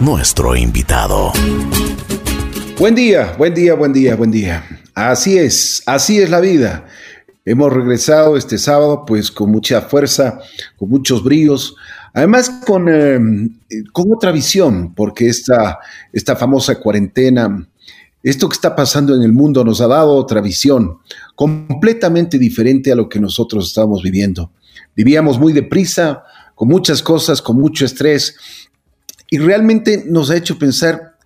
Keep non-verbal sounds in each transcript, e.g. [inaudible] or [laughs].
nuestro invitado. Buen día, buen día, buen día, buen día. Así es, así es la vida. Hemos regresado este sábado pues con mucha fuerza, con muchos bríos, además con, eh, con otra visión, porque esta, esta famosa cuarentena, esto que está pasando en el mundo nos ha dado otra visión, completamente diferente a lo que nosotros estábamos viviendo. Vivíamos muy deprisa, con muchas cosas, con mucho estrés, y realmente nos ha hecho pensar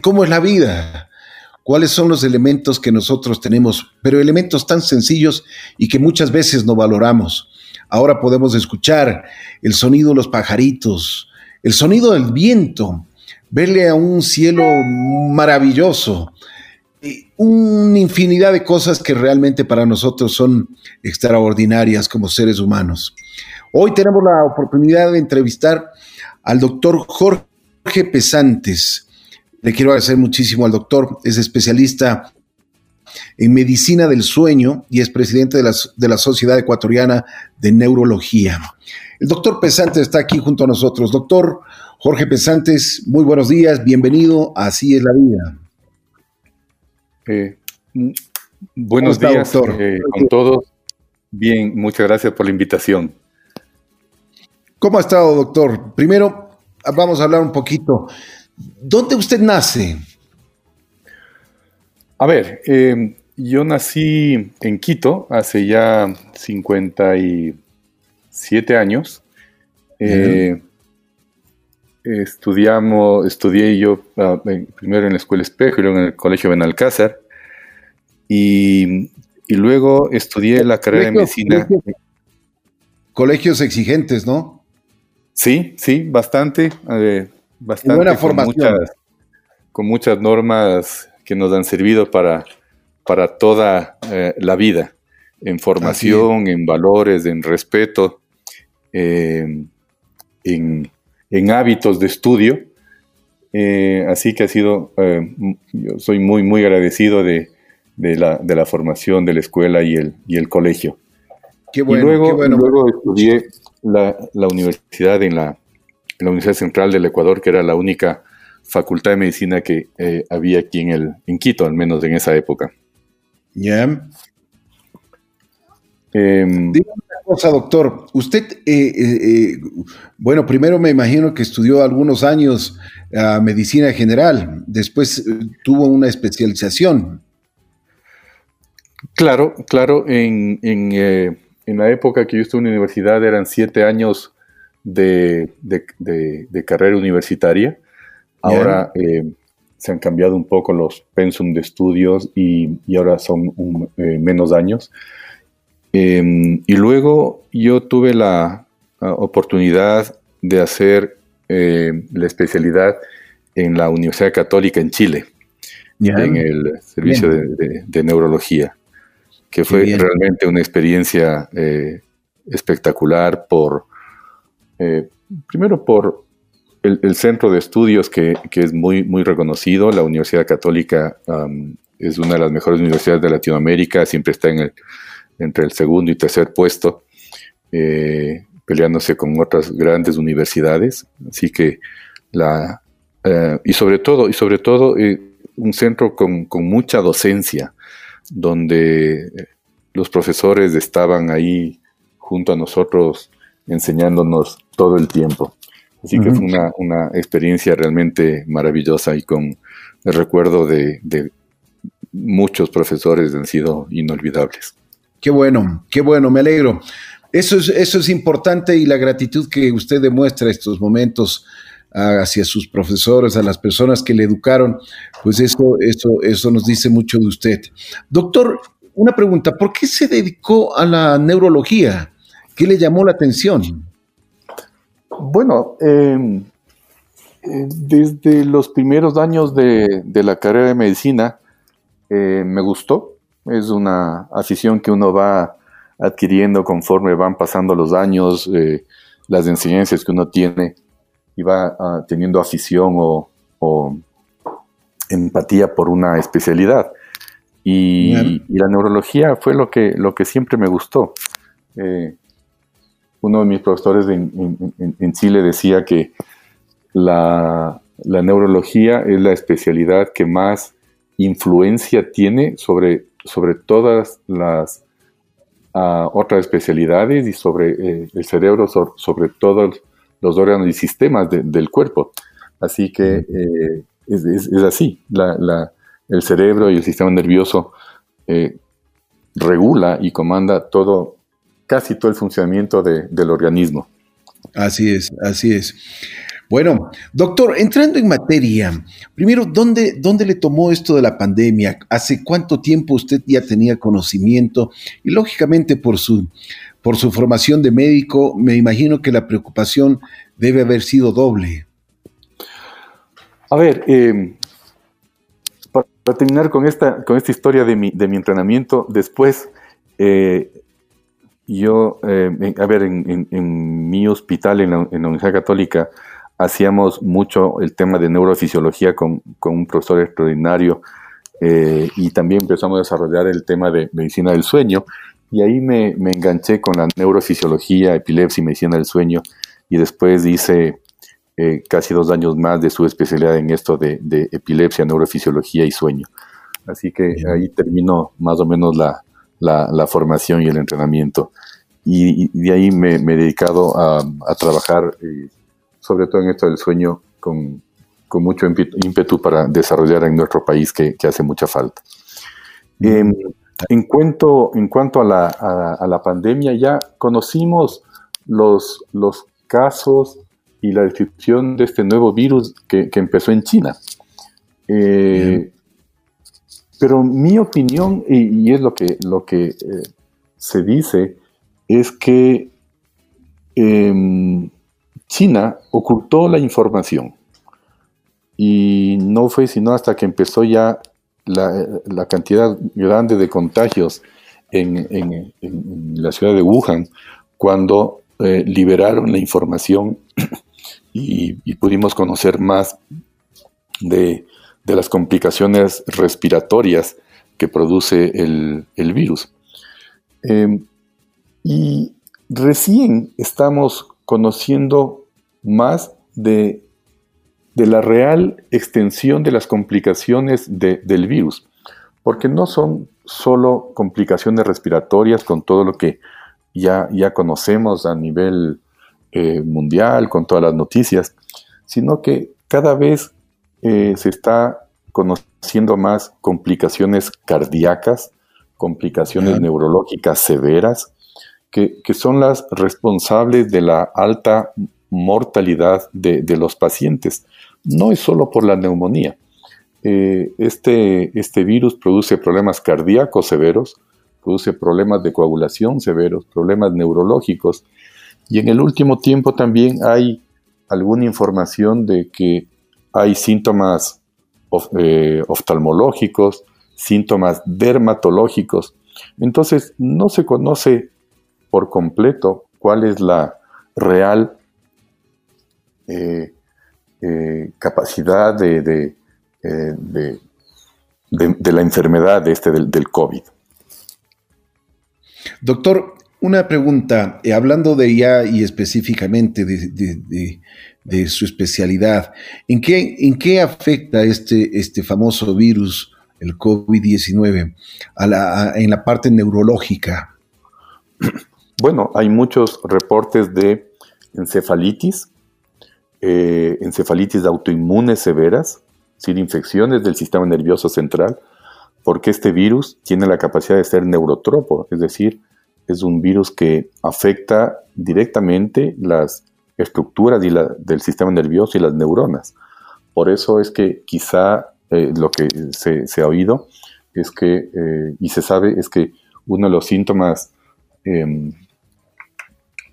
cómo es la vida, cuáles son los elementos que nosotros tenemos, pero elementos tan sencillos y que muchas veces no valoramos. Ahora podemos escuchar el sonido de los pajaritos, el sonido del viento, verle a un cielo maravilloso, una infinidad de cosas que realmente para nosotros son extraordinarias como seres humanos. Hoy tenemos la oportunidad de entrevistar al doctor Jorge Pesantes. Le quiero agradecer muchísimo al doctor, es especialista en medicina del sueño y es presidente de la, de la Sociedad Ecuatoriana de Neurología. El doctor Pesantes está aquí junto a nosotros. Doctor Jorge Pesantes, muy buenos días, bienvenido a Así es la vida. Eh, buenos días eh, con todos. Bien, muchas gracias por la invitación. ¿Cómo ha estado, doctor? Primero, vamos a hablar un poquito ¿Dónde usted nace? A ver, eh, yo nací en Quito hace ya 57 años. Eh, estudiamos, estudié yo ah, primero en la Escuela Espejo y luego en el Colegio Benalcázar. Y, y luego estudié la carrera de medicina. Colegios exigentes, ¿no? Sí, sí, bastante. Eh, bastante buena formación. Con muchas, normas que nos han servido para, para toda eh, la vida, en formación, en valores, en respeto, en, hábitos de estudio. Eh, así que ha sido, eh, yo soy muy, muy agradecido de, la, formación de la escuela y el, y el colegio. Qué bueno, y luego, bueno. luego estudié la, la universidad en la, en la Universidad Central del Ecuador, que era la única facultad de medicina que eh, había aquí en, el, en Quito, al menos en esa época. Ya. Em, Dígame una cosa, doctor. Usted, eh, eh, bueno, primero me imagino que estudió algunos años medicina general, después tuvo una especialización. Claro, claro. En, en, la época que yo estuve en la universidad eran siete años de, carrera universitaria. Ahora eh, se han cambiado un poco los pensum de estudios y, ahora son eh, menos años. Em, y luego yo tuve la, oportunidad de hacer eh, la especialidad en la Universidad Católica en Chile, en el servicio de, neurología, que fue realmente una experiencia espectacular por eh, primero por el, centro de estudios que, es muy, muy reconocido. La Universidad Católica es una de las mejores universidades de Latinoamérica, siempre está en el, entre el segundo y tercer puesto, eh, peleándose con otras grandes universidades. Así que la... Eh, y sobre todo, y sobre todo un centro con, con mucha docencia, donde los profesores estaban ahí junto a nosotros enseñándonos todo el tiempo. Así que fue una, experiencia realmente maravillosa y con el recuerdo de, muchos profesores han sido inolvidables. Qué bueno, qué bueno, me alegro. Eso es, eso es importante y la gratitud que usted demuestra estos momentos hacia sus profesores, a las personas que le educaron, pues eso, eso, eso nos dice mucho de usted. Doctor, una pregunta, ¿por qué se dedicó a la neurología? ¿Qué le llamó la atención? Bueno, em, eh, desde los primeros años de, la carrera de medicina eh, me gustó. Es una afición que uno va adquiriendo conforme van pasando los años, eh, las enseñanzas que uno tiene va ah, teniendo afición o, empatía por una especialidad. Y, la neurología fue lo que, lo que siempre me gustó. uno de mis profesores en, Chile decía que la, neurología es la especialidad que más influencia tiene sobre, sobre todas las ah, otras especialidades y sobre eh, el cerebro, sobre, todos los órganos y sistemas del cuerpo. Así que eh, es, así, el cerebro y el sistema nervioso eh, regula y comanda todo, casi todo el funcionamiento del organismo. Así es, así es. Bueno, doctor, entrando en materia, primero, ¿dónde, ¿dónde le tomó esto de la pandemia? ¿Hace cuánto tiempo usted ya tenía conocimiento? Y lógicamente por su, por su formación de médico, me imagino que la preocupación debe haber sido doble. A ver, eh, para, terminar con esta, con esta historia de mi, de mi entrenamiento, después eh, yo, eh, a ver, en, mi hospital, en la, Universidad Católica, hacíamos mucho el tema de neurofisiología con, un profesor extraordinario y también empezamos a desarrollar el tema de medicina del sueño y ahí me, me enganché con la neurofisiología, epilepsia y medicina del sueño y después hice eh, casi dos años más de su especialidad en esto de, epilepsia, neurofisiología y sueño. Así que ahí terminó más o menos la, formación y el entrenamiento. Y, de ahí me, he dedicado a, trabajar, eh, sobre todo en esto del sueño, con, mucho ímpetu para desarrollar en nuestro país que, hace mucha falta. En, cuanto, en cuanto a la, pandemia, ya conocimos los, los casos y la descripción de este nuevo virus que, empezó en China. Eh, pero mi opinión, y, es lo que, lo que eh, se dice, es que em, China ocultó la información. Y no fue sino hasta que empezó ya la, cantidad grande de contagios en, la ciudad de Wuhan, cuando eh, liberaron la información [clears throat] y, pudimos conocer más de, las complicaciones respiratorias que produce el, virus. Em, y recién estamos conociendo más de, la real extensión de las complicaciones del virus, porque no son solo complicaciones respiratorias con todo lo que ya, ya conocemos a nivel eh, mundial, con todas las noticias, sino que cada vez eh, se está conociendo más complicaciones cardíacas, complicaciones neurológicas severas, que, son las responsables de la alta mortalidad de, los pacientes. No es solo por la neumonía. Eh, este, este virus produce problemas cardíacos severos, produce problemas de coagulación severos, problemas neurológicos y en el último tiempo también hay alguna información de que hay síntomas eh, oftalmológicos, síntomas dermatológicos. Entonces no se conoce por completo cuál es la real eh, eh, capacidad de, de, la enfermedad de este del, del COVID. Doctor, una pregunta, eh, hablando de ya y específicamente de, su especialidad, ¿en qué, ¿en qué afecta este, este famoso virus, el COVID-19, en la parte neurológica? Bueno, hay muchos reportes de encefalitis, eh, encefalitis autoinmunes severas, sin infecciones del sistema nervioso central, porque este virus tiene la capacidad de ser neurotropo, es decir, es un virus que afecta directamente las estructuras del sistema nervioso y las neuronas. Por eso es que quizá eh, lo que se, ha oído es que, eh, y se sabe, es que uno de los síntomas em,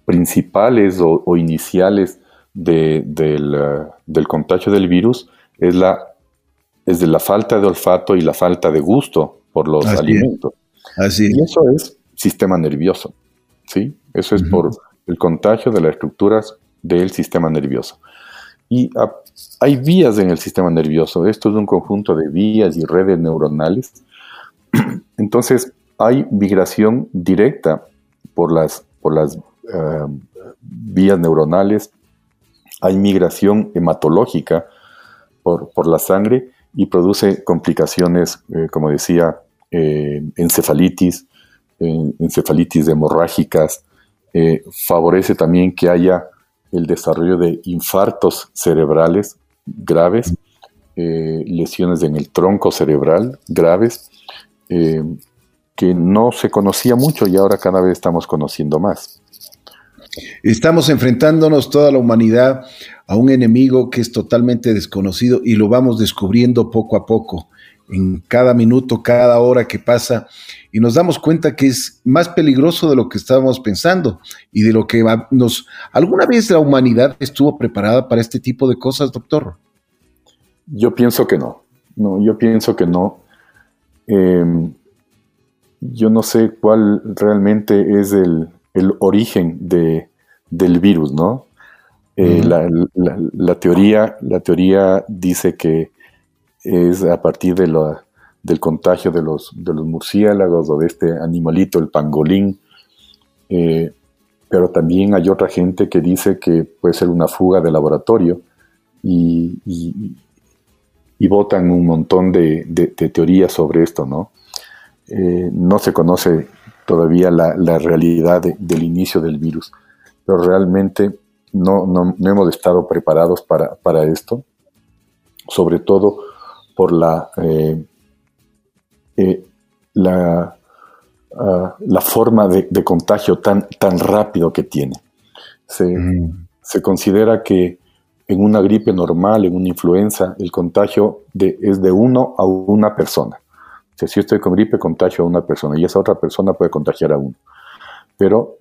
principales o, iniciales del, contagio del virus es la, es de la falta de olfato y la falta de gusto por los alimentos. Así y eso es sistema nervioso. ¿sí? Eso es por el contagio de las estructuras del sistema nervioso. Y hay vías en el sistema nervioso. Esto es un conjunto de vías y redes neuronales. [clears throat] Entonces, hay migración directa por las, por las vías neuronales, hay migración hematológica por, por la sangre y produce complicaciones, como decía, encefalitis, encefalitis hemorrágicas, favorece también que haya el desarrollo de infartos cerebrales graves, eh, lesiones en el tronco cerebral graves, eh, que no se conocía mucho y ahora cada vez estamos conociendo más. Estamos enfrentándonos toda la humanidad a un enemigo que es totalmente desconocido y lo vamos descubriendo poco a poco, en cada minuto, cada hora que pasa, y nos damos cuenta que es más peligroso de lo que estábamos pensando y de lo que nos... ¿Alguna vez la humanidad estuvo preparada para este tipo de cosas, doctor? Yo pienso que no. No, yo pienso que no. Em, yo no sé cuál realmente es el, origen de, del virus, ¿no? Eh, la, teoría, la teoría dice que es a partir de del contagio de los, de los murciélagos o de este animalito, el pangolín. Eh, pero también hay otra gente que dice que puede ser una fuga de laboratorio y, y votan un montón de, teorías sobre esto, ¿no? Eh, no se conoce todavía la, realidad del inicio del virus, pero realmente no, no, hemos estado preparados para, esto, sobre todo por la, eh, eh, la, ah, la, forma de, contagio tan, tan rápido que tiene. Se, mm. se considera que en una gripe normal, en una influenza, el contagio es de uno a una persona. O sea, si estoy con gripe, contagio a una persona y esa otra persona puede contagiar a uno. Pero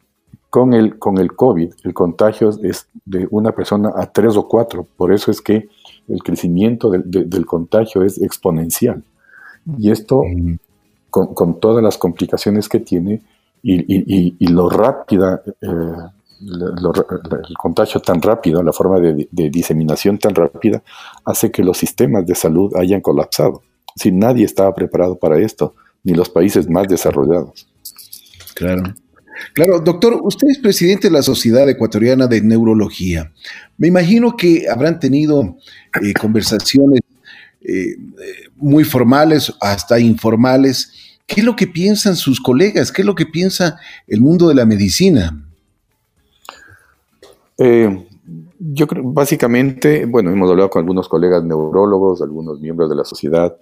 con el, con el COVID, el contagio es de una persona a tres o cuatro. Por eso es que el crecimiento del contagio es exponencial. Y esto, con, todas las complicaciones que tiene y, lo rápida eh, el contagio tan rápido, la forma de, diseminación tan rápida, hace que los sistemas de salud hayan colapsado. Si nadie estaba preparado para esto, ni los países más desarrollados. Claro. Claro, doctor, usted es presidente de la Sociedad Ecuatoriana de Neurología. Me imagino que habrán tenido eh, conversaciones eh, muy formales, hasta informales. ¿Qué es lo que piensan sus colegas? ¿Qué es lo que piensa el mundo de la medicina? Eh, yo creo, básicamente, bueno, hemos hablado con algunos colegas neurólogos, algunos miembros de la sociedad,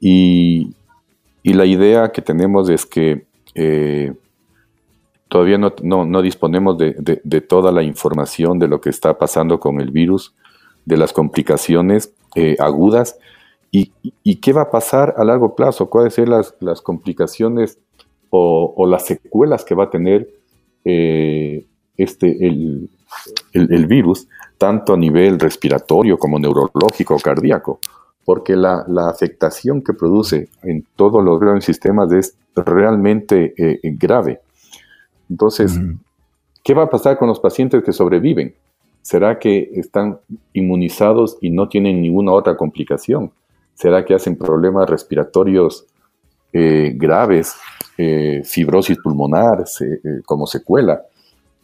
y, la idea que tenemos es que eh, todavía no, disponemos de, toda la información de lo que está pasando con el virus, de las complicaciones eh, agudas, y, qué va a pasar a largo plazo, cuáles son las, complicaciones o, las secuelas que va a tener este, el, el, virus, tanto a nivel respiratorio como neurológico o cardíaco, porque la, afectación que produce en todos los grandes sistemas es realmente eh, grave. Entonces, ¿qué va a pasar con los pacientes que sobreviven? ¿Será que están inmunizados y no tienen ninguna otra complicación? ¿Será que hacen problemas respiratorios eh, graves, eh, fibrosis pulmonar como secuela?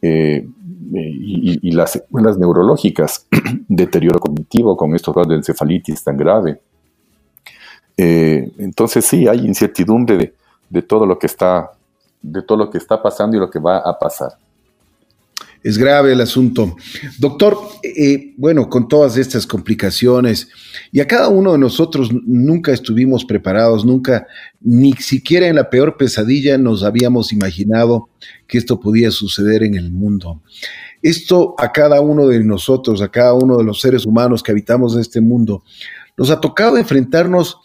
Eh, y, las secuelas neurológicas, [clears throat] deterioro cognitivo con estos grados de encefalitis tan grave. Eh, entonces sí, hay incertidumbre de, todo lo que está, de todo lo que está pasando y lo que va a pasar. Es grave el asunto. Doctor, eh, bueno, con todas estas complicaciones, y a cada uno de nosotros nunca estuvimos preparados, nunca, ni siquiera en la peor pesadilla nos habíamos imaginado que esto podía suceder en el mundo. Esto a cada uno de nosotros, a cada uno de los seres humanos que habitamos en este mundo, nos ha tocado enfrentarnos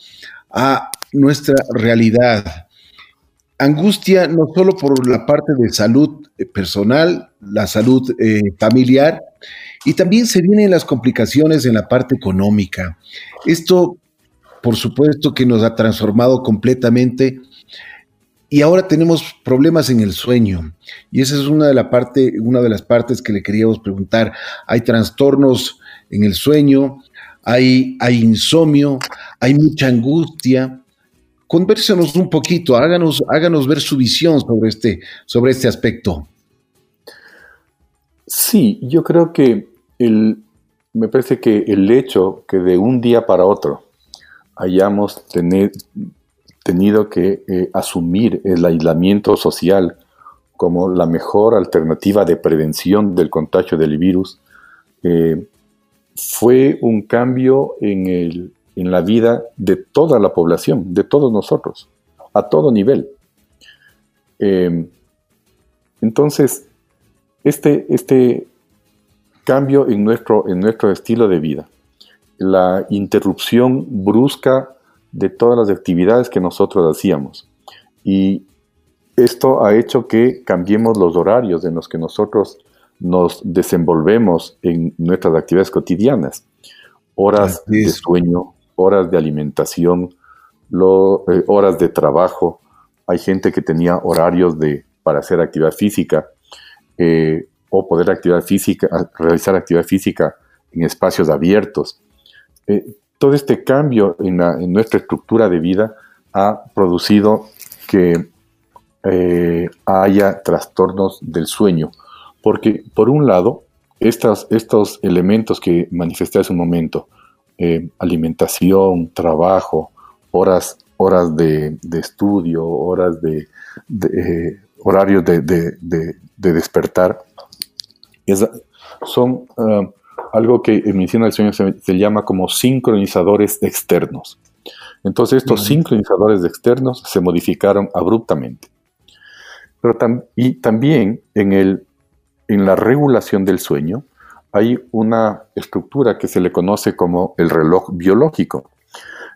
a nuestra realidad, angustia no solo por la parte de salud eh, personal, la salud eh, familiar, y también se vienen las complicaciones en la parte económica. Esto, por supuesto, que nos ha transformado completamente y ahora tenemos problemas en el sueño. Y esa es una de, la parte, una de las partes que le queríamos preguntar. Hay trastornos en el sueño, hay, hay insomnio, hay mucha angustia, convérsenos un poquito, háganos, háganos ver su visión sobre este, sobre este aspecto. Sí, yo creo que el, me parece que el hecho que de un día para otro hayamos tenido que eh, asumir el aislamiento social como la mejor alternativa de prevención del contagio del virus, eh, fue un cambio en, el, en la vida de toda la población, de todos nosotros, a todo nivel. Eh, entonces, este, este cambio en nuestro, en nuestro estilo de vida, la interrupción brusca de todas las actividades que nosotros hacíamos. Y esto ha hecho que cambiemos los horarios en los que nosotros nos desenvolvemos en nuestras actividades cotidianas. Horas de sueño, horas de alimentación, eh, horas de trabajo. Hay gente que tenía horarios de, para hacer actividad física eh, o poder actividad física, realizar actividad física en espacios abiertos. Eh, todo este cambio en, nuestra estructura de vida ha producido que haya trastornos del sueño, porque por un lado, estos, estos elementos que manifesté hace un momento, alimentación, trabajo, horas, horas de, estudio, horas de, de horarios de, despertar, son ah, algo que en medicina del sueño se, llama como sincronizadores externos. Entonces estos sincronizadores externos se modificaron abruptamente. Pero y también en, el, en la regulación del sueño hay una estructura que se le conoce como el reloj biológico.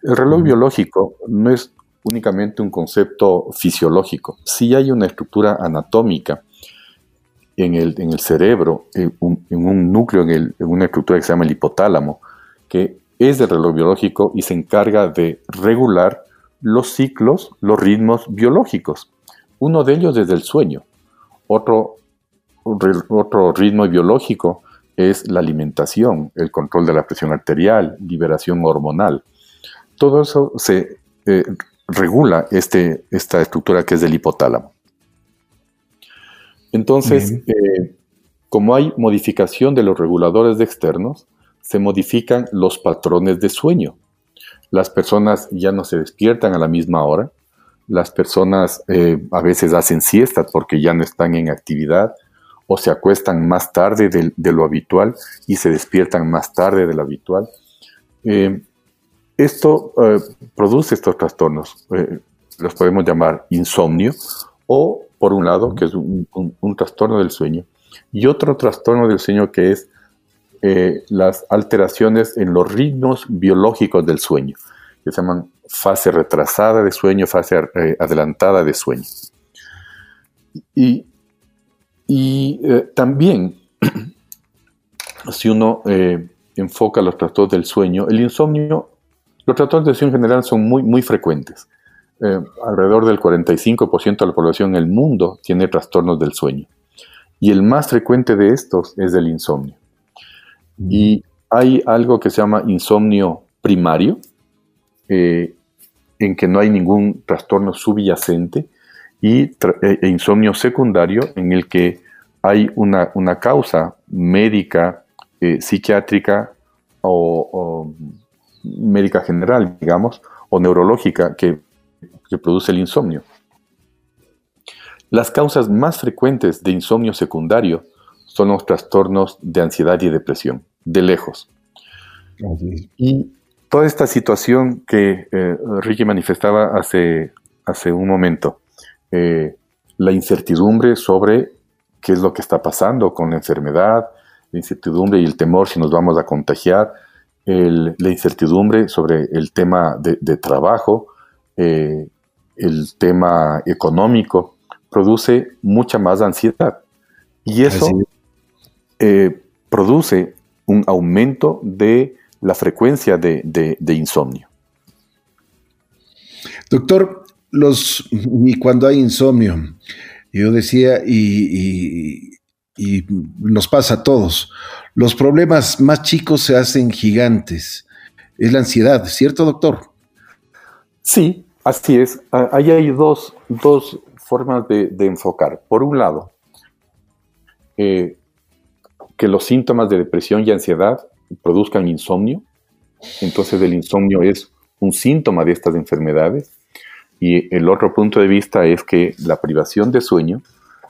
El reloj biológico no es únicamente un concepto fisiológico. Sí hay una estructura anatómica en el, en el cerebro, en un, núcleo, en, una estructura que se llama el hipotálamo, que es del reloj biológico y se encarga de regular los ciclos, los ritmos biológicos. Uno de ellos es el sueño. Otro, otro ritmo biológico es la alimentación, el control de la presión arterial, liberación hormonal. Todo eso se eh, regula este, esta estructura que es del hipotálamo. Entonces, eh, como hay modificación de los reguladores externos, se modifican los patrones de sueño. Las personas ya no se despiertan a la misma hora, las personas eh, a veces hacen siestas porque ya no están en actividad o se acuestan más tarde de, lo habitual y se despiertan más tarde de lo habitual. Eh, esto eh, produce estos trastornos, eh, los podemos llamar insomnio, o por un lado, que es un, trastorno del sueño, y otro trastorno del sueño que es las alteraciones en los ritmos biológicos del sueño, que se llaman fase retrasada de sueño, fase adelantada de sueño. Y, y también, [clears throat] si uno enfoca los trastornos del sueño, el insomnio los trastornos de sueño en general son muy, muy frecuentes. Eh, alrededor del 45% de la población en el mundo tiene trastornos del sueño. Y el más frecuente de estos es el insomnio. Y hay algo que se llama insomnio primario, eh, en que no hay ningún trastorno subyacente, y e, e insomnio secundario, en el que hay una, causa médica, eh, psiquiátrica o médica general, digamos, o neurológica que, produce el insomnio. Las causas más frecuentes de insomnio secundario son los trastornos de ansiedad y depresión, de lejos. Y toda esta situación que eh, Ricky manifestaba hace, hace un momento, eh, la incertidumbre sobre qué es lo que está pasando con la enfermedad, la incertidumbre y el temor si nos vamos a contagiar, la incertidumbre sobre el tema de, trabajo, eh, el tema económico, produce mucha más ansiedad. Y eso eh, produce un aumento de la frecuencia de, insomnio. Doctor, los, y cuando hay insomnio, yo decía, y, y nos pasa a todos, los problemas más chicos se hacen gigantes. Es la ansiedad, ¿cierto, doctor? Sí, así es. Ah, ahí hay dos, formas de, enfocar. Por un lado, eh, que los síntomas de depresión y ansiedad produzcan insomnio. Entonces el insomnio es un síntoma de estas enfermedades. Y el otro punto de vista es que la privación de sueño,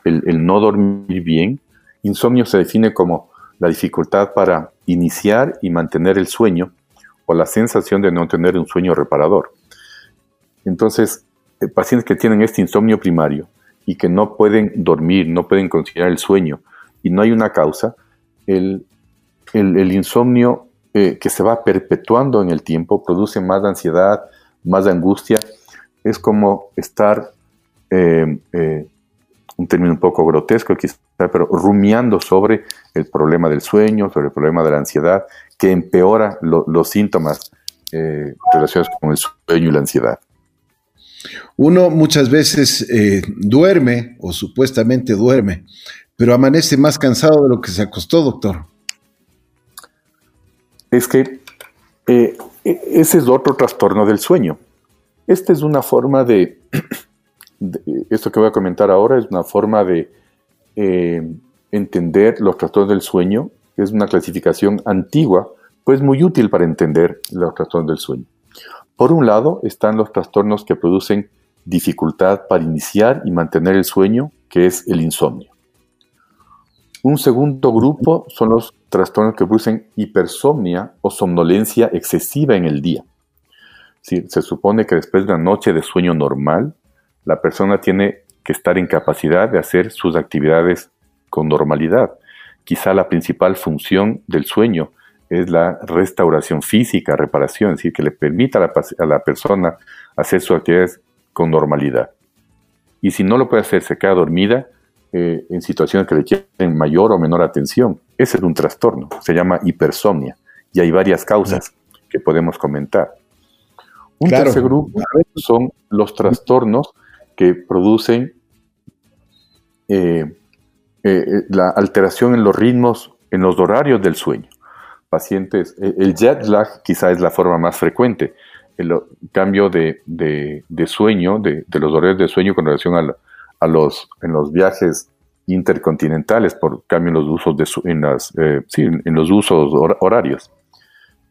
el, no dormir bien, insomnio se define como la dificultad para iniciar y mantener el sueño o la sensación de no tener un sueño reparador. Entonces, eh, pacientes que tienen este insomnio primario y que no pueden dormir, no pueden conciliar el sueño y no hay una causa, el, insomnio eh, que se va perpetuando en el tiempo produce más ansiedad, más angustia. Es como estar, eh, un término un poco grotesco quizá, pero rumiando sobre el problema del sueño, sobre el problema de la ansiedad, que empeora los síntomas relacionados con el sueño y la ansiedad. Uno muchas veces eh, duerme o supuestamente duerme, pero amanece más cansado de lo que se acostó, doctor. Es que eh, e, ese es otro trastorno del sueño. Esta es una forma [clears throat] de, esto que voy a comentar ahora es una forma de eh, entender los trastornos del sueño, es una clasificación antigua, pues muy útil para entender los trastornos del sueño. Por un lado están los trastornos que producen dificultad para iniciar y mantener el sueño, que es el insomnio. Un segundo grupo son los trastornos que producen hipersomnia o somnolencia excesiva en el día. Se supone que después de una noche de sueño normal, la persona tiene que estar en capacidad de hacer sus actividades con normalidad. Quizá la principal función del sueño es la restauración física, reparación, es decir, que le permita a la, persona hacer sus actividades con normalidad. Y si no lo puede hacer, se queda dormida eh, en situaciones que requieren mayor o menor atención. Ese es un trastorno, se llama hipersomnia. Y hay varias causas que podemos comentar. Un tercer grupo. son los trastornos que producen eh, eh, la alteración en los ritmos, en los horarios del sueño. Pacientes, eh, el jet lag quizá es la forma más frecuente, el cambio de, sueño, de, los horarios de sueño con relación a, los, en los viajes intercontinentales por cambio en los usos, de, en, las, eh, en los usos horarios.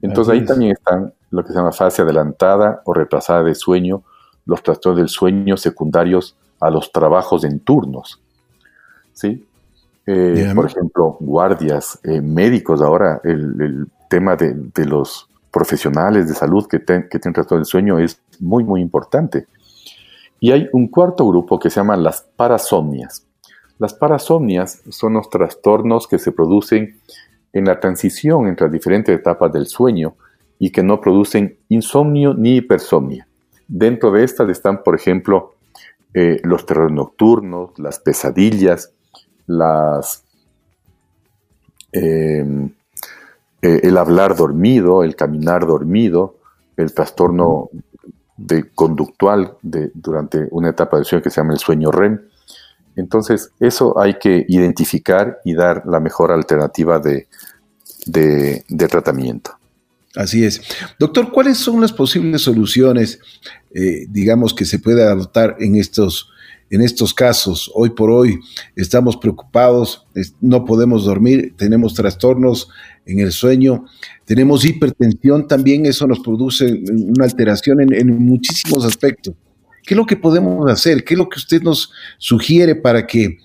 Entonces ahí también están lo que se llama fase adelantada o retrasada de sueño, los trastornos del sueño secundarios a los trabajos en turnos. ¿sí? Eh, por ejemplo, guardias, eh, médicos ahora, el, tema de, los profesionales de salud que, que tienen trastorno del sueño es muy, muy importante. Y hay un cuarto grupo que se llama las parasomnias. Las parasomnias son los trastornos que se producen en la transición entre las diferentes etapas del sueño y que no producen insomnio ni hipersomnia. Dentro de estas están, por ejemplo, eh, los terrores nocturnos, las pesadillas, las, em, eh, el hablar dormido, el caminar dormido, el trastorno conductual durante una etapa de sueño que se llama el sueño REM. Entonces, eso hay que identificar y dar la mejor alternativa de, tratamiento. Así es. Doctor, ¿cuáles son las posibles soluciones, eh, digamos, que se puede adoptar en estos en estos casos, hoy por hoy, estamos preocupados, no podemos dormir, tenemos trastornos en el sueño, tenemos hipertensión también, eso nos produce una alteración en, muchísimos aspectos. ¿Qué es lo que podemos hacer? ¿Qué es lo que usted nos sugiere para que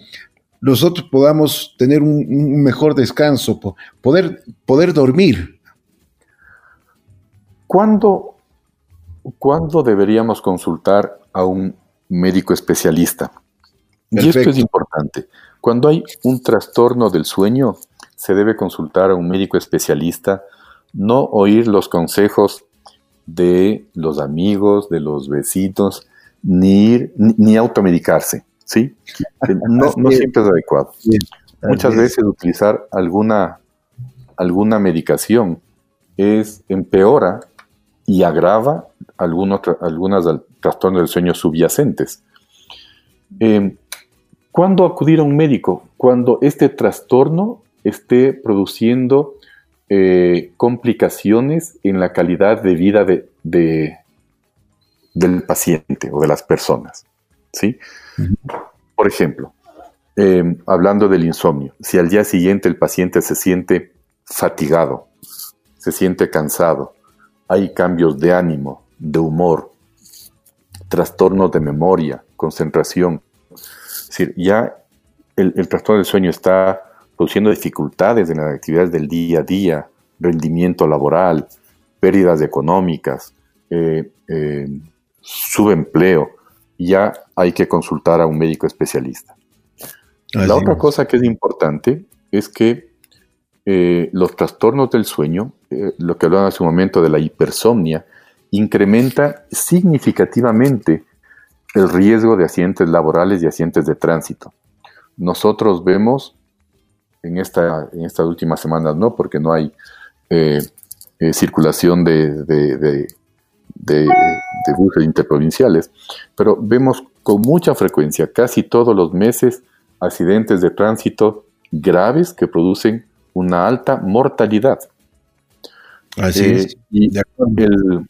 nosotros podamos tener un, mejor descanso, poder, poder dormir? ¿Cuándo, ¿Cuándo deberíamos consultar a un médico especialista. Y esto es importante. Cuando hay un trastorno del sueño, se debe consultar a un médico especialista, no oír los consejos de los amigos, de los vecinos, ni ir, ni, automedicarse, ¿sí? [laughs] No, siempre es adecuado. Muchas veces utilizar alguna, alguna medicación es empeora y agrava algunos, algunas trastornos del sueño subyacentes. Eh, ¿Cuándo acudir a un médico? Cuando este trastorno esté produciendo eh, complicaciones en la calidad de vida de, del paciente o de las personas. ¿sí? Por ejemplo, eh, hablando del insomnio, si al día siguiente el paciente se siente fatigado, se siente cansado, hay cambios de ánimo, de humor, trastornos de memoria, concentración, es decir, ya el, trastorno del sueño está produciendo dificultades en las actividades del día a día, rendimiento laboral, pérdidas económicas, eh, eh, subempleo, ya hay que consultar a un médico especialista. La otra cosa que es importante es que eh, los trastornos del sueño, eh, lo que hablaban hace un momento de la hipersomnia, incrementa significativamente el riesgo de accidentes laborales y accidentes de tránsito. Nosotros vemos en, esta, en estas últimas semanas, no, porque no hay eh, circulación de, buses interprovinciales, pero vemos con mucha frecuencia, casi todos los meses, accidentes de tránsito graves que producen una alta mortalidad. Así es. Eh, y el,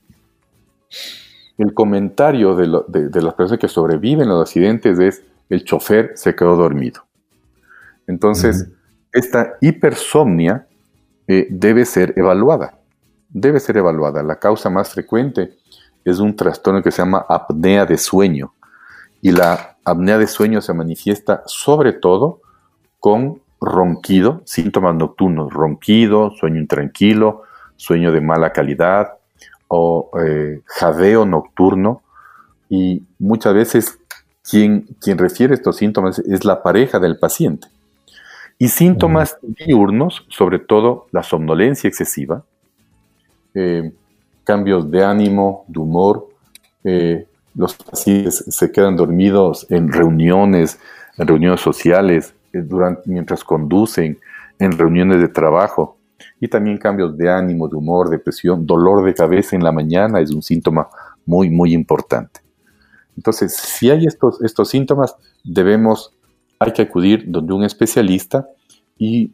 el, comentario de, las personas que sobreviven los accidentes es el chofer se quedó dormido. Entonces, esta hipersomnia eh, debe ser evaluada. Debe ser evaluada. La causa más frecuente es un trastorno que se llama apnea de sueño. Y la apnea de sueño se manifiesta sobre todo con ronquido, síntomas nocturnos, ronquido, sueño intranquilo, sueño de mala calidad o eh, jadeo nocturno. Y muchas veces quien, quien refiere estos síntomas es la pareja del paciente. Y síntomas diurnos, sobre todo la somnolencia excesiva, eh, cambios de ánimo, de humor, eh, los pacientes se quedan dormidos en reuniones, en reuniones sociales, durante, mientras conducen, en reuniones de trabajo. Y también cambios de ánimo, de humor, depresión, dolor de cabeza en la mañana es un síntoma muy, muy importante. Entonces, si hay estos, estos síntomas, debemos, hay que acudir donde un especialista y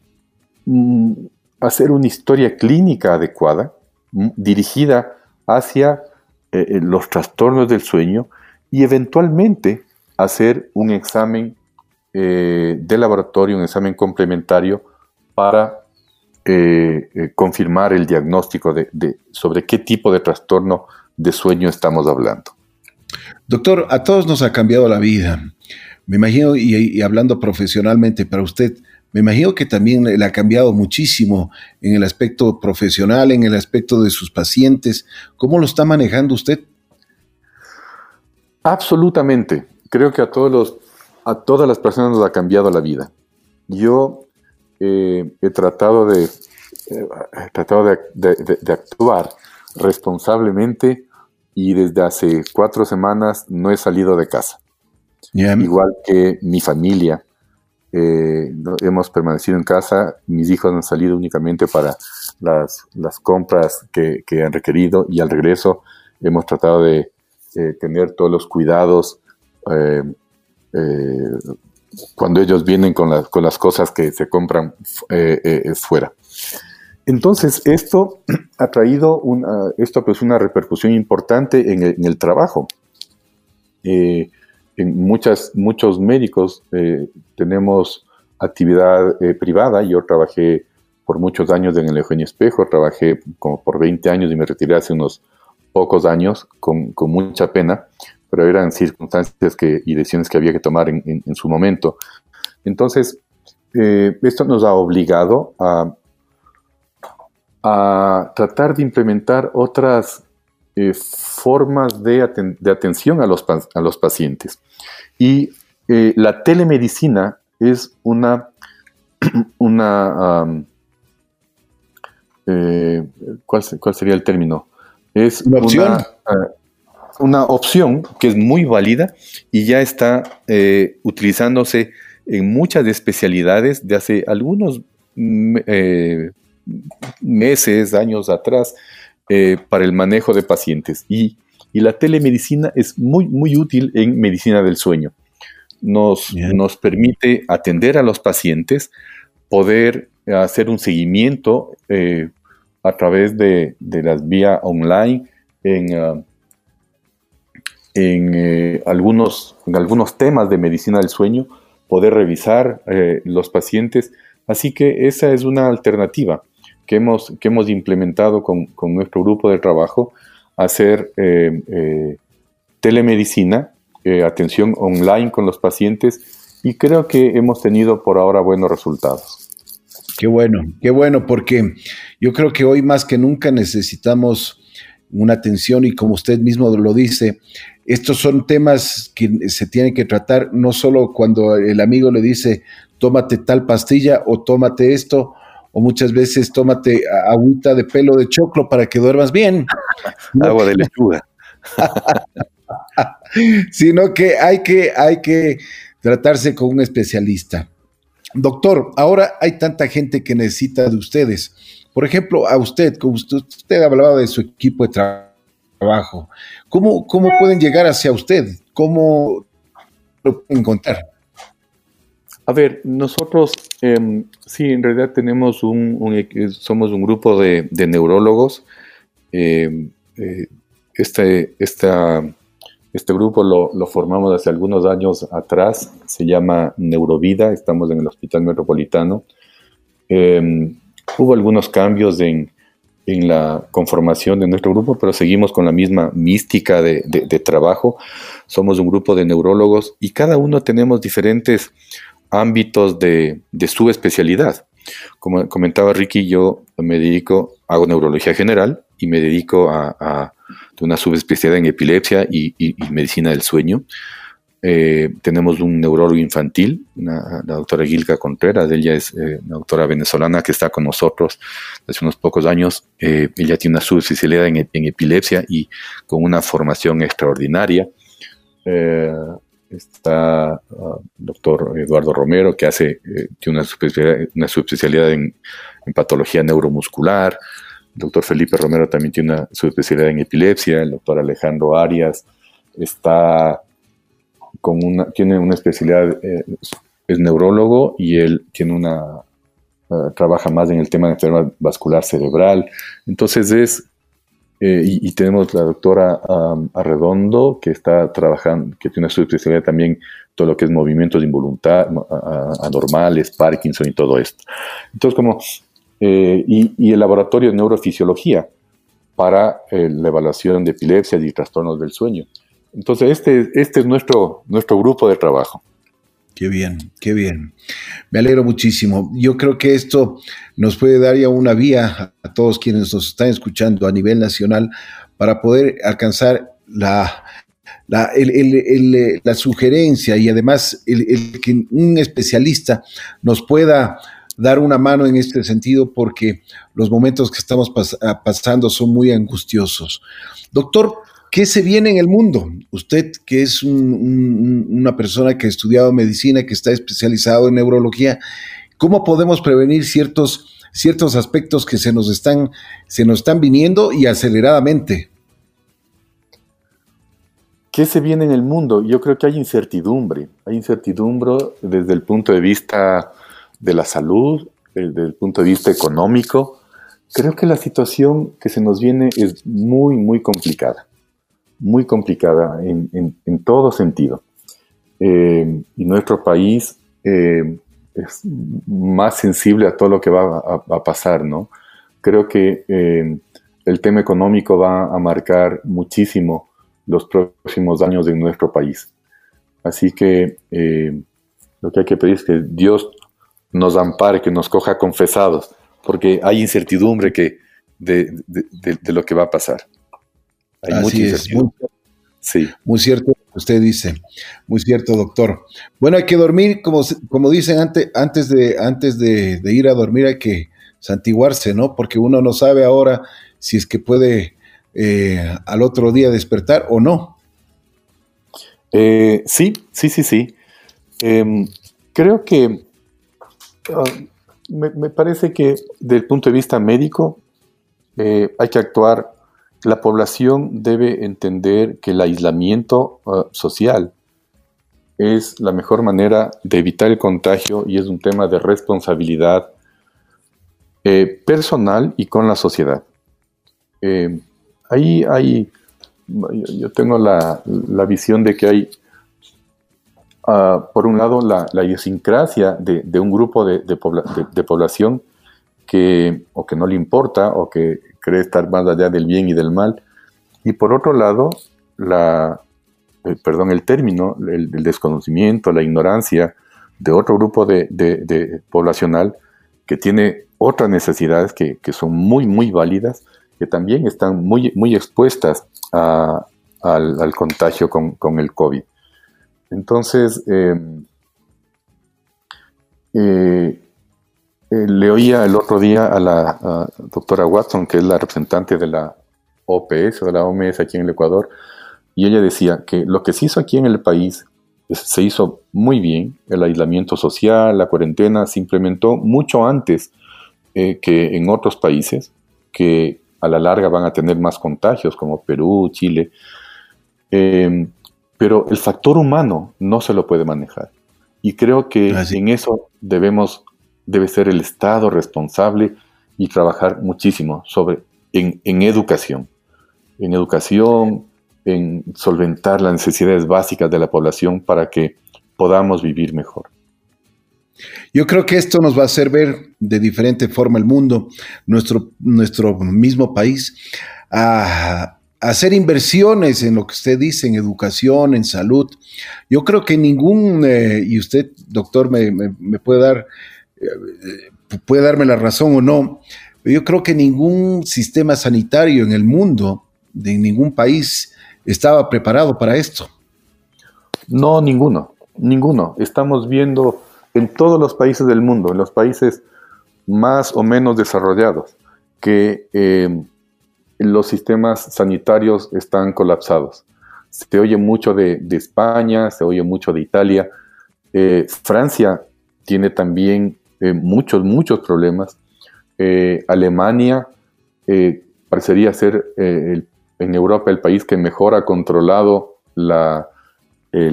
mm, hacer una historia clínica adecuada, mm, dirigida hacia eh, eh, los trastornos del sueño y eventualmente hacer un examen eh, de laboratorio, un examen complementario para confirmar el diagnóstico de, sobre qué tipo de trastorno de sueño estamos hablando. Doctor, a todos nos ha cambiado la vida. Me imagino, y hablando profesionalmente para usted, me imagino que también le ha cambiado muchísimo en el aspecto profesional, en el aspecto de sus pacientes. ¿Cómo lo está manejando usted? Absolutamente. Creo que a, todos los, a todas las personas nos ha cambiado la vida. Yo eh, he tratado de, eh, tratado de, actuar responsablemente y desde hace cuatro semanas no he salido de casa. Igual que mi familia. Eh, hemos permanecido en casa, mis hijos han salido únicamente para las, compras que, han requerido y al regreso hemos tratado de eh, tener todos los cuidados eh, cuando ellos vienen con, con, las cosas que se compran fuera. Entonces, esto [clears throat] ha traído una, esto pues una repercusión importante en el, en el trabajo en muchas, muchos médicos eh, tenemos actividad eh, privada. Yo trabajé por muchos años en el Eugenio Espejo, trabajé como por 20 años y me retiré hace unos pocos años con, con mucha pena, pero eran circunstancias que, y decisiones que había que tomar en, en, su momento. Entonces, eh, esto nos ha obligado a, a tratar de implementar otras eh, formas de, atención a los, a los, pacientes. Y eh, la telemedicina es una, [clears throat] una ¿cuál, sería el término? Es una opción. Una, opción que es muy válida y ya está utilizándose en muchas especialidades de hace algunos meses, años atrás, eh, para el manejo de pacientes. Y, la telemedicina es muy, muy útil en medicina del sueño. Nos, nos permite atender a los pacientes, poder hacer un seguimiento eh, a través de, las vías online en, ah, en, eh, algunos, en algunos temas de medicina del sueño, poder revisar eh, los pacientes. Así que esa es una alternativa que hemos, que hemos implementado con, nuestro grupo de trabajo, hacer eh, telemedicina, atención online con los pacientes y creo que hemos tenido por ahora buenos resultados. Qué bueno, qué bueno, porque yo creo que hoy más que nunca necesitamos una atención y como usted mismo lo dice, estos son temas que se tienen que tratar no solo cuando el amigo le dice, tómate tal pastilla o tómate esto, o muchas veces tómate agüita de pelo de choclo para que duermas bien. [laughs] Agua de lechuga. [laughs] sino que hay que, hay que tratarse con un especialista. Doctor, ahora hay tanta gente que necesita de ustedes. Por ejemplo, a usted, como usted, usted hablaba de su equipo de trabajo, ¿cómo, cómo pueden llegar hacia usted? ¿Cómo lo pueden encontrar? A ver, nosotros em, sí, en realidad tenemos un, somos un grupo de, neurólogos. Em, eh, este, este grupo lo, lo, formamos hace algunos años atrás, se llama Neurovida, estamos en el Hospital Metropolitano. Hubo algunos cambios en, la conformación de nuestro grupo, pero seguimos con la misma mística de, trabajo. Somos un grupo de neurólogos y cada uno tenemos diferentes ámbitos de, su especialidad. Como comentaba Ricky, yo me dedico, hago neurología general y me dedico a, una subespecialidad en epilepsia y medicina del sueño. Eh, tenemos un neurólogo infantil, la doctora Gilka Contreras, ella es eh, una doctora venezolana que está con nosotros hace unos pocos años. Eh, ella tiene una subespecialidad en, epilepsia y con una formación extraordinaria. está el ah, doctor Eduardo Romero, que hace, tiene una subespecialidad en, en, patología neuromuscular. El doctor Felipe Romero también tiene una subespecialidad en epilepsia. El doctor Alejandro Arias está una, tiene una especialidad, eh, es neurólogo y él tiene una, eh, trabaja más en el tema de enfermedad vascular cerebral. Entonces es, eh, y, tenemos la doctora Arredondo que está trabajando, que tiene su especialidad también todo lo que es movimientos involuntarios, anormales, Parkinson y todo esto. Entonces como, y, y el laboratorio de neurofisiología para la evaluación de epilepsia y trastornos del sueño. Entonces, este, este es nuestro, nuestro grupo de trabajo. Qué bien, qué bien. Me alegro muchísimo. Yo creo que esto nos puede dar ya una vía a todos quienes nos están escuchando a nivel nacional para poder alcanzar la, la, la sugerencia y además el, que un especialista nos pueda dar una mano en este sentido porque los momentos que estamos pasando son muy angustiosos. Doctor, ¿Qué se viene en el mundo? Usted, que es una persona que ha estudiado medicina, que está especializado en neurología, ¿cómo podemos prevenir ciertos, ciertos aspectos que se nos, están, se nos están viniendo y aceleradamente? ¿Qué se viene en el mundo? Yo creo que hay incertidumbre. Hay incertidumbre desde el punto de vista de la salud, desde el punto de vista económico. Creo que la situación que se nos viene es muy, muy complicada muy complicada en, en, todo sentido. Eh, y nuestro país eh, es más sensible a todo lo que va a, pasar, ¿no? Creo que eh, el tema económico va a marcar muchísimo los próximos años de nuestro país. Así que lo que hay que pedir es que Dios nos ampare, que nos coja confesados, porque hay incertidumbre que de, de lo que va a pasar. Hay Así es, muy, sí. muy cierto usted dice, muy cierto, doctor. Bueno, hay que dormir, como, como dicen antes, antes, de, antes de, ir a dormir, hay que santiguarse, ¿no? Porque uno no sabe ahora si es que puede eh, al otro día despertar o no. Eh, sí, sí, sí, sí. Em, creo que ah, me, me, parece que desde el punto de vista médico eh, hay que actuar la población debe entender que el aislamiento uh, social es la mejor manera de evitar el contagio y es un tema de responsabilidad eh, personal y con la sociedad. Eh, ahí hay, yo tengo la, visión de que hay ah, por un lado, la, idiosincrasia de, un grupo de, población que o que no le importa o que cree estar más allá del bien y del mal. Y por otro lado, la, eh, perdón, el término, el, desconocimiento, la ignorancia de otro grupo de, poblacional que tiene otras necesidades que, son muy, muy válidas, que también están muy, muy expuestas al, contagio con, el COVID. Entonces, em, eh, eh, le oía el otro día a la doctora Watson, que es la representante de la OPS o de la OMS aquí en el Ecuador, y ella decía que lo que se hizo aquí en el país se hizo muy bien, el aislamiento social, la cuarentena se implementó mucho antes eh, que en otros países que a la larga van a tener más contagios como Perú, Chile, em, pero el factor humano no se lo puede manejar. Y creo que en eso debemos, debe ser el Estado responsable y trabajar muchísimo sobre, en, educación. En educación, en solventar las necesidades básicas de la población para que podamos vivir mejor. Yo creo que esto nos va a hacer ver de diferente forma el mundo, nuestro, nuestro mismo país, a, hacer inversiones en lo que usted dice, en educación, en salud. Yo creo que ningún, eh, y usted, doctor, me, puede dar, puede darme la razón o no, yo creo que ningún sistema sanitario en el mundo, de ningún país, estaba preparado para esto. No, ninguno, ninguno. Estamos viendo en todos los países del mundo, en los países más o menos desarrollados, que eh, los sistemas sanitarios están colapsados. Se oye mucho de, España, se oye mucho de Italia. Eh, Francia tiene también eh, muchos, muchos problemas. Alemania parecería ser el en Europa el país que mejor ha controlado la, eh,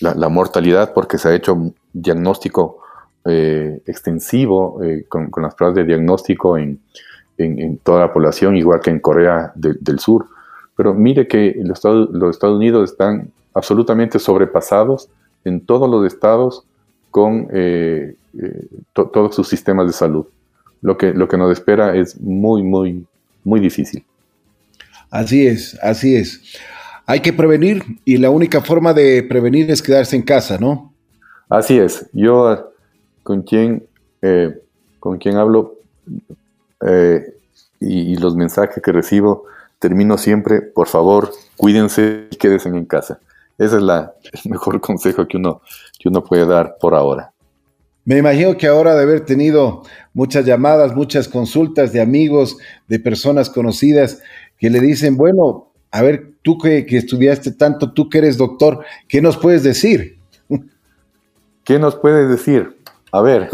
la, mortalidad porque se ha hecho un diagnóstico eh, extensivo eh, con, las pruebas de diagnóstico en, toda la población, igual que en Corea del Sur. Pero mire que los Estados, los Estados Unidos están absolutamente sobrepasados en todos los estados con todos sus sistemas de salud. Lo que, lo que nos espera es muy, muy, muy difícil. Así es, así es. Hay que prevenir y la única forma de prevenir es quedarse en casa, ¿no? Así es. Yo con quien, eh, con quien hablo eh, y, los mensajes que recibo, termino siempre, por favor, cuídense y quédense en casa. Ese es la, el mejor [laughs] consejo que uno, que uno puede dar por ahora. Me imagino que ahora de haber tenido muchas llamadas, muchas consultas de amigos, de personas conocidas, que le dicen, bueno, a ver, tú que, estudiaste tanto, tú que eres doctor, ¿qué nos puedes decir? [laughs] ¿Qué nos puedes decir? A ver,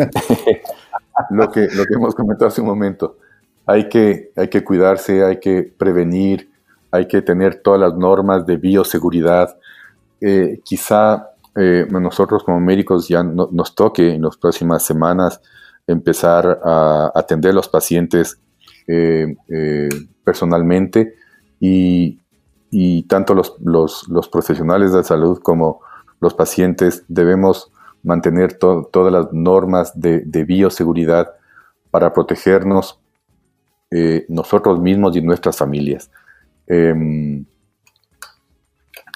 [laughs] lo, que, lo que hemos comentado hace un momento, hay que, hay que cuidarse, hay que prevenir, hay que tener todas las normas de bioseguridad. Eh, quizá eh, nosotros como médicos ya nos toque en las próximas semanas empezar a atender a los pacientes eh, personalmente y, tanto los, profesionales de salud como los pacientes debemos mantener todas las normas de, bioseguridad para protegernos nosotros mismos y nuestras familias.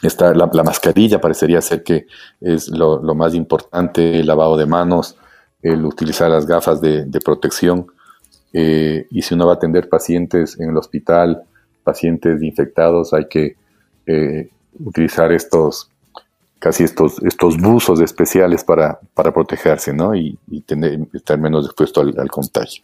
Em, la, mascarilla parecería ser que es lo, más importante, el lavado de manos, el utilizar las gafas de protección eh, y si uno va a atender pacientes en el hospital, pacientes infectados, hay que eh, utilizar estos, casi estos, estos buzos especiales para, para protegerse, ¿no? Y, tener, estar menos expuesto al, contagio.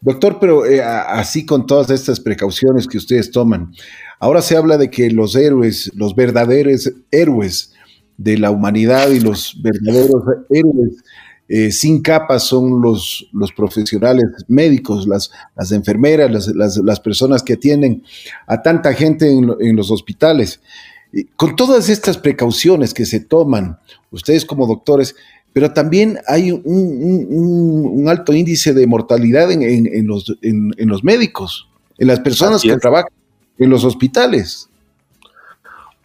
Doctor, pero eh, así con todas estas precauciones que ustedes toman, ahora se habla de que los héroes, los verdaderos héroes de la humanidad y los verdaderos héroes eh, sin capas son los, los profesionales médicos, las, las enfermeras, las, personas que atienden a tanta gente en, los hospitales. con todas estas precauciones que se toman, ustedes como doctores, pero también hay un, alto índice de mortalidad en, los, los, médicos, en las personas que trabajan en los hospitales.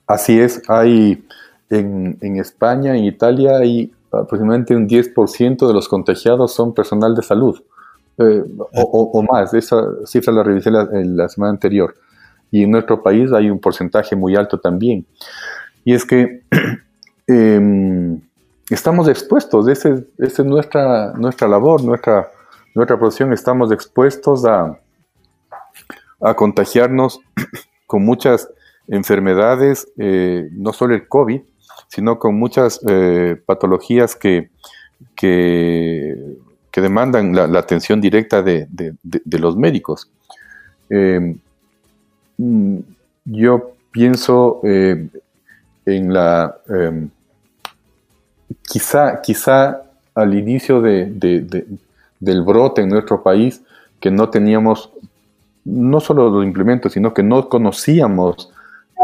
Así es, hay en, España, en Italia, hay aproximadamente un 10% de los contagiados son personal de salud, eh, o, más. Esa cifra la revisé la, la, semana anterior. Y en nuestro país hay un porcentaje muy alto también. Y es que [clears throat] em, estamos expuestos, esa es, nuestra, nuestra labor, nuestra, nuestra profesión, estamos expuestos a, a contagiarnos [clears throat] con muchas enfermedades, eh, no solo el COVID, sino con muchas eh, patologías que, que, demandan la, atención directa de, los médicos. Em, mm, yo pienso eh, en la... Em, quizá, quizá al inicio del brote en nuestro país, que no teníamos no solo los implementos, sino que no conocíamos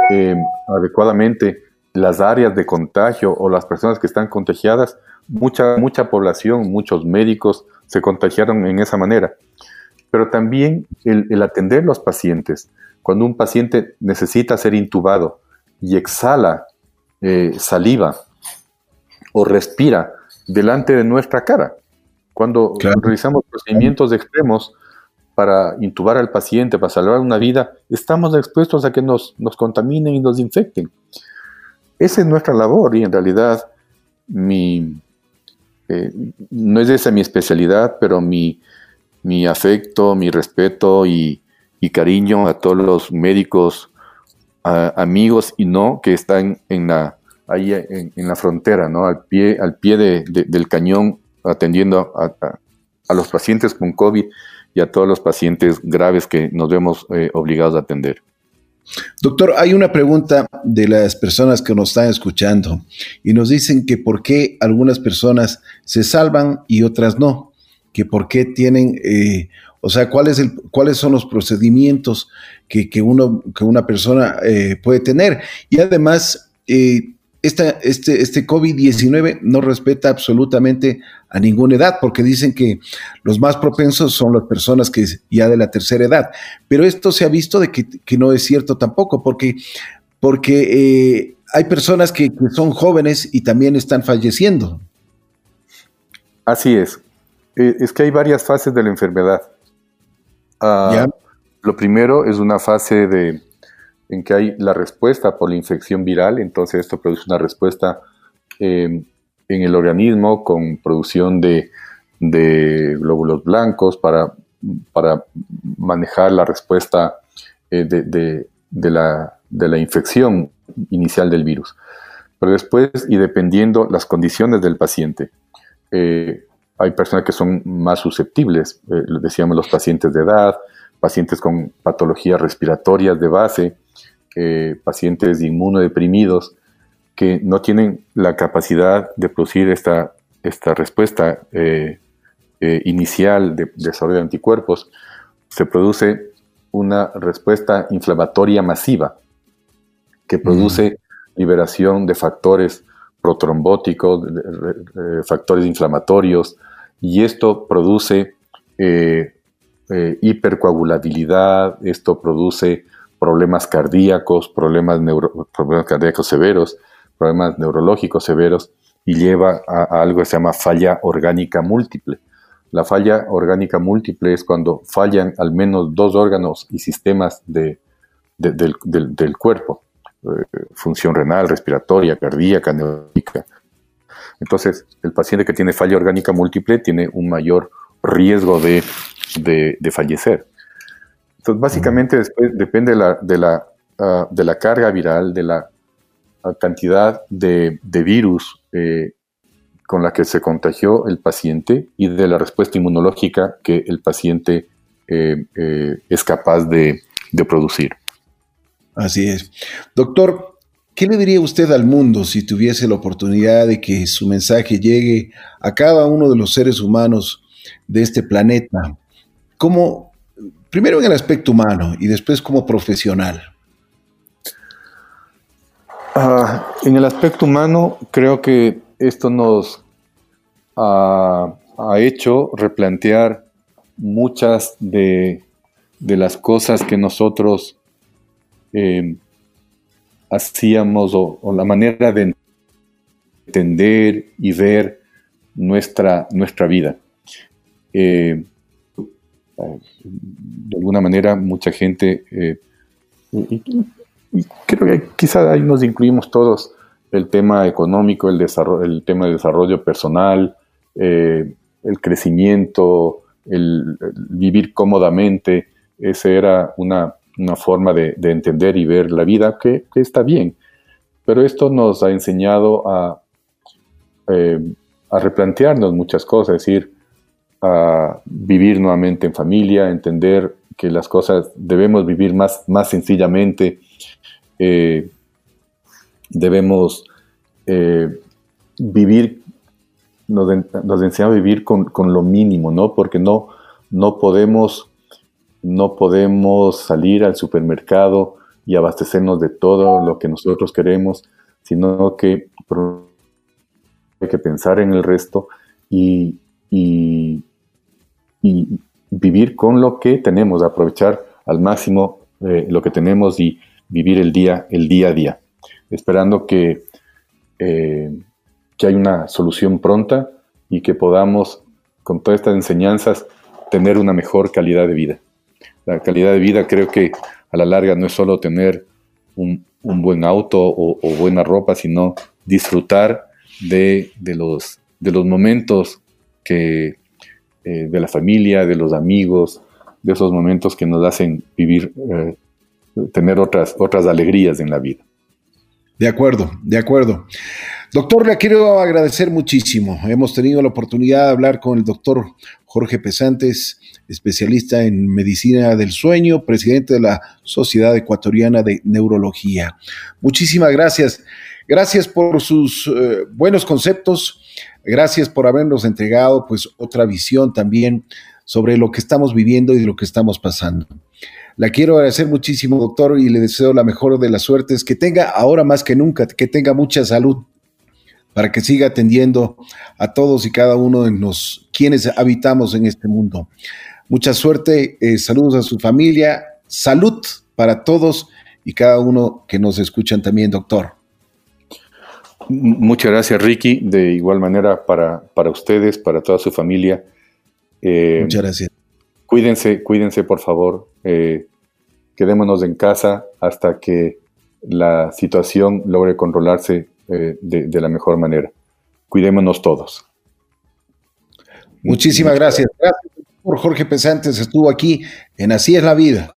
em, adecuadamente las áreas de contagio o las personas que están contagiadas, mucha, mucha población, muchos médicos se contagiaron en esa manera. Pero también el, atender los pacientes. Cuando un paciente necesita ser intubado y exhala eh, saliva o respira delante de nuestra cara, cuando realizamos procedimientos extremos para intubar al paciente, para salvar una vida, estamos expuestos a que nos, nos contaminen y nos infecten. Esa es nuestra labor y en realidad mi, eh, no es esa mi especialidad, pero mi, mi afecto, mi respeto y, cariño a todos los médicos, amigos y no que están en la, ahí en, la frontera, ¿no? al pie, al pie del cañón atendiendo a, los pacientes con COVID y a todos los pacientes graves que nos vemos eh, obligados a atender. Doctor, hay una pregunta de las personas que nos están escuchando y nos dicen que por qué algunas personas se salvan y otras no, que por qué tienen, eh, o sea, ¿cuál el, cuáles son los procedimientos que, uno, que una persona eh, puede tener. Y además, este, este COVID-19 no respeta absolutamente a ninguna edad, porque dicen que los más propensos son las personas que ya de la tercera edad. Pero esto se ha visto de que, no es cierto tampoco, porque, porque eh, hay personas que, son jóvenes y también están falleciendo. Así es. Eh, es que hay varias fases de la enfermedad. Ah, lo primero es una fase de, en que hay la respuesta por la infección viral, entonces esto produce una respuesta eh, en el organismo con producción de, glóbulos blancos para, manejar la respuesta eh, de, la, de, la, infección inicial del virus. Pero después, y dependiendo las condiciones del paciente, eh, hay personas que son más susceptibles, eh, decíamos los pacientes de edad, pacientes con patologías respiratorias de base, pacientes inmunodeprimidos, que no tienen la capacidad de producir esta, esta respuesta eh, eh, inicial de, desarrollo de anticuerpos, se produce una respuesta inflamatoria masiva que produce liberación de factores protrombóticos, factores inflamatorios, y esto produce eh, hipercoagulabilidad, esto produce problemas cardíacos, problemas, problemas cardíacos severos, problemas neurológicos severos y lleva a, algo que se llama falla orgánica múltiple. La falla orgánica múltiple es cuando fallan al menos dos órganos y sistemas de, del, cuerpo, eh, función renal, respiratoria, cardíaca, neurológica. Entonces, el paciente que tiene falla orgánica múltiple tiene un mayor riesgo de, fallecer. Entonces, básicamente después depende de la, de la, ah, de la carga viral, de la cantidad de, virus eh, con la que se contagió el paciente y de la respuesta inmunológica que el paciente eh, eh, es capaz de, producir. Así es. Doctor, ¿qué le diría usted al mundo si tuviese la oportunidad de que su mensaje llegue a cada uno de los seres humanos de este planeta? ¿Cómo, primero en el aspecto humano y después como profesional? Ah, en el aspecto humano, creo que esto nos ha, hecho replantear muchas de, las cosas que nosotros eh, hacíamos o, la manera de entender y ver nuestra, nuestra vida. Eh, de alguna manera, mucha gente, eh, y, creo que quizá ahí nos incluimos todos, el tema económico, el, desarrollo, el tema de desarrollo personal, eh, el crecimiento, el, vivir cómodamente, esa era una, forma de, entender y ver la vida que, está bien. Pero esto nos ha enseñado a, a replantearnos muchas cosas, es decir, a vivir nuevamente en familia, entender que las cosas debemos vivir más, más sencillamente, eh, debemos eh, vivir, nos, nos a vivir con, lo mínimo, ¿no? Porque no, no, podemos, no podemos salir al supermercado y abastecernos de todo lo que nosotros queremos, sino que hay que pensar en el resto y, vivir con lo que tenemos, aprovechar al máximo eh, lo que tenemos y vivir el día, el día a día, esperando que, eh, que haya una solución pronta y que podamos, con todas estas enseñanzas, tener una mejor calidad de vida. La calidad de vida creo que a la larga no es solo tener un, buen auto o, buena ropa, sino disfrutar de, los, de los momentos que, eh, de la familia, de los amigos, de esos momentos que nos hacen vivir, eh, tener otras, otras alegrías en la vida. De acuerdo, de acuerdo. Doctor, le quiero agradecer muchísimo. Hemos tenido la oportunidad de hablar con el doctor Jorge Pesantes, especialista en medicina del sueño, presidente de la Sociedad Ecuatoriana de Neurología. Muchísimas gracias. Gracias por sus eh, buenos conceptos Gracias por habernos entregado pues otra visión también sobre lo que estamos viviendo y lo que estamos pasando. La quiero agradecer muchísimo, doctor, y le deseo la mejor de las suertes, que tenga ahora más que nunca, que tenga mucha salud para que siga atendiendo a todos y cada uno de los quienes habitamos en este mundo. Mucha suerte, eh, saludos a su familia, salud para todos y cada uno que nos escuchan también, doctor. Muchas gracias, Ricky. De igual manera para, para ustedes, para toda su familia. Eh, Muchas gracias. Cuídense, cuídense, por favor. Eh, quedémonos en casa hasta que la situación logre controlarse eh, de, la mejor manera. Cuidémonos todos. Muchísimas gracias. Gracias por Jorge Pesantes. Estuvo aquí en Así es la vida.